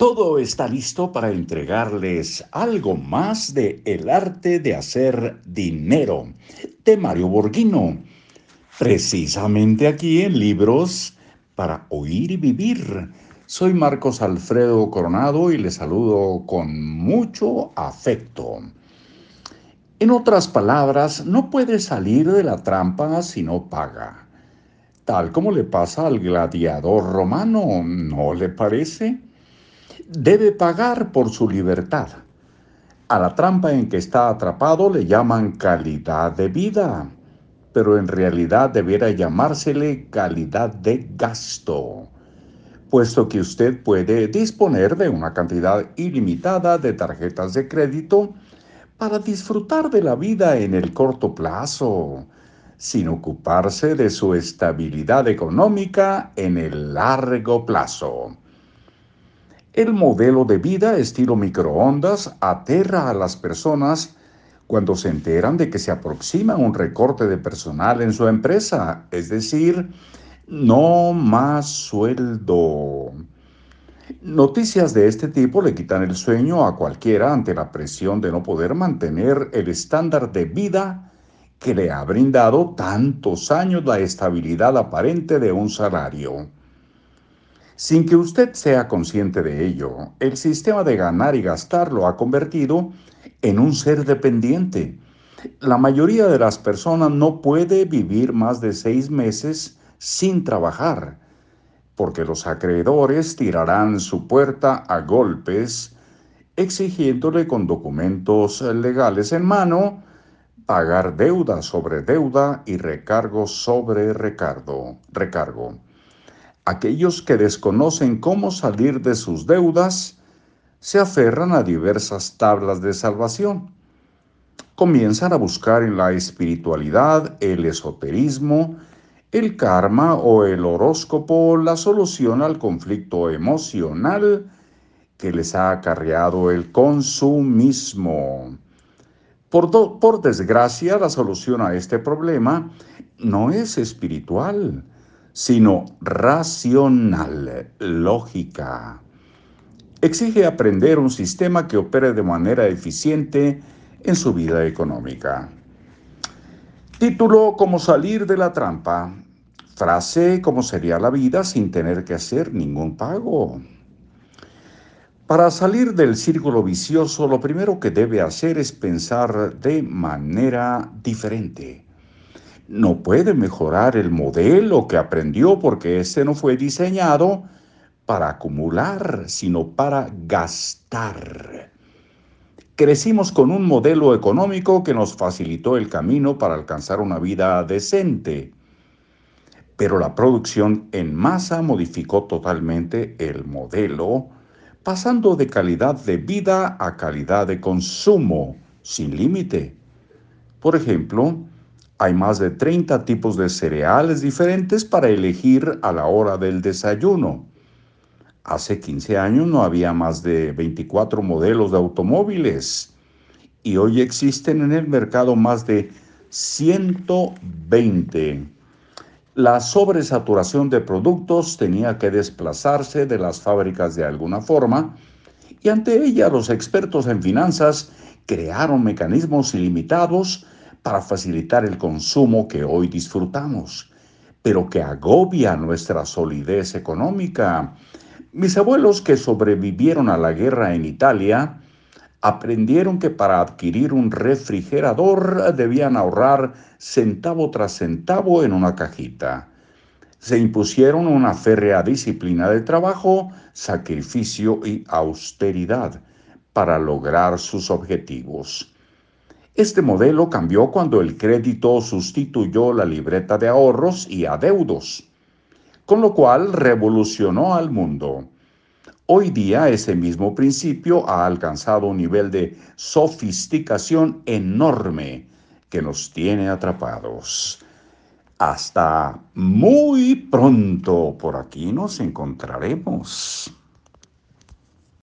Todo está listo para entregarles algo más de El arte de hacer dinero de Mario Borghino. Precisamente aquí en Libros para Oír y Vivir. Soy Marcos Alfredo Coronado y les saludo con mucho afecto. En otras palabras, no puede salir de la trampa si no paga. Tal como le pasa al gladiador romano, ¿no le parece? Debe pagar por su libertad. A la trampa en que está atrapado le llaman calidad de vida, pero en realidad debiera llamársele calidad de gasto, puesto que usted puede disponer de una cantidad ilimitada de tarjetas de crédito para disfrutar de la vida en el corto plazo, sin ocuparse de su estabilidad económica en el largo plazo. El modelo de vida estilo microondas aterra a las personas cuando se enteran de que se aproxima un recorte de personal en su empresa, es decir, no más sueldo. Noticias de este tipo le quitan el sueño a cualquiera ante la presión de no poder mantener el estándar de vida que le ha brindado tantos años la estabilidad aparente de un salario. Sin que usted sea consciente de ello, el sistema de ganar y gastar lo ha convertido en un ser dependiente. La mayoría de las personas no puede vivir más de seis meses sin trabajar, porque los acreedores tirarán su puerta a golpes, exigiéndole con documentos legales en mano pagar deuda sobre deuda y recargo sobre recargo. recargo. Aquellos que desconocen cómo salir de sus deudas se aferran a diversas tablas de salvación. Comienzan a buscar en la espiritualidad, el esoterismo, el karma o el horóscopo la solución al conflicto emocional que les ha acarreado el consumismo. Por, por desgracia, la solución a este problema no es espiritual, sino racional, lógica. Exige aprender un sistema que opere de manera eficiente en su vida económica. Título Cómo salir de la trampa. Frase ¿Cómo sería la vida sin tener que hacer ningún pago? Para salir del círculo vicioso, lo primero que debe hacer es pensar de manera diferente no puede mejorar el modelo que aprendió porque este no fue diseñado para acumular, sino para gastar. Crecimos con un modelo económico que nos facilitó el camino para alcanzar una vida decente, pero la producción en masa modificó totalmente el modelo, pasando de calidad de vida a calidad de consumo, sin límite. Por ejemplo, hay más de 30 tipos de cereales diferentes para elegir a la hora del desayuno. Hace 15 años no había más de 24 modelos de automóviles y hoy existen en el mercado más de 120. La sobresaturación de productos tenía que desplazarse de las fábricas de alguna forma y ante ella los expertos en finanzas crearon mecanismos ilimitados para facilitar el consumo que hoy disfrutamos, pero que agobia nuestra solidez económica. Mis abuelos que sobrevivieron a la guerra en Italia aprendieron que para adquirir un refrigerador debían ahorrar centavo tras centavo en una cajita. Se impusieron una férrea disciplina de trabajo, sacrificio y austeridad para lograr sus objetivos. Este modelo cambió cuando el crédito sustituyó la libreta de ahorros y adeudos, con lo cual revolucionó al mundo. Hoy día ese mismo principio ha alcanzado un nivel de sofisticación enorme que nos tiene atrapados. Hasta muy pronto por aquí nos encontraremos.